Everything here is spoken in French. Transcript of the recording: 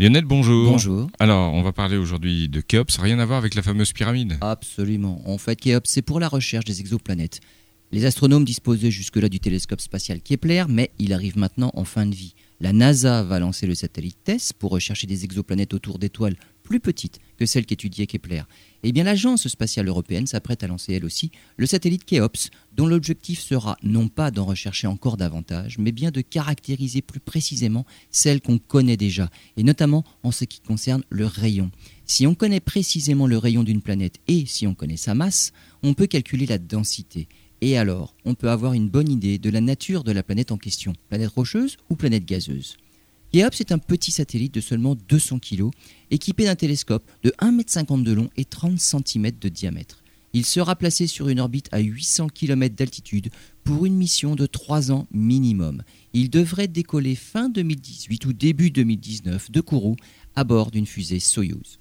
Lionel, bonjour. Bonjour. Alors, on va parler aujourd'hui de Kéops, rien à voir avec la fameuse pyramide. Absolument. En fait, Kéops, c'est pour la recherche des exoplanètes. Les astronomes disposaient jusque-là du télescope spatial Kepler, mais il arrive maintenant en fin de vie. La NASA va lancer le satellite TESS pour rechercher des exoplanètes autour d'étoiles plus petites que celles qu'étudiait Kepler. Eh bien, l'Agence spatiale européenne s'apprête à lancer elle aussi le satellite Kéops, dont l'objectif sera non pas d'en rechercher encore davantage, mais bien de caractériser plus précisément celles qu'on connaît déjà, et notamment en ce qui concerne le rayon. Si on connaît précisément le rayon d'une planète et si on connaît sa masse, on peut calculer la densité. Et alors, on peut avoir une bonne idée de la nature de la planète en question, planète rocheuse ou planète gazeuse. Kéops est un petit satellite de seulement 200 kg, équipé d'un télescope de 1,50 m de long et 30 cm de diamètre. Il sera placé sur une orbite à 800 km d'altitude pour une mission de 3 ans minimum. Il devrait décoller fin 2018 ou début 2019 de Kourou à bord d'une fusée Soyouz.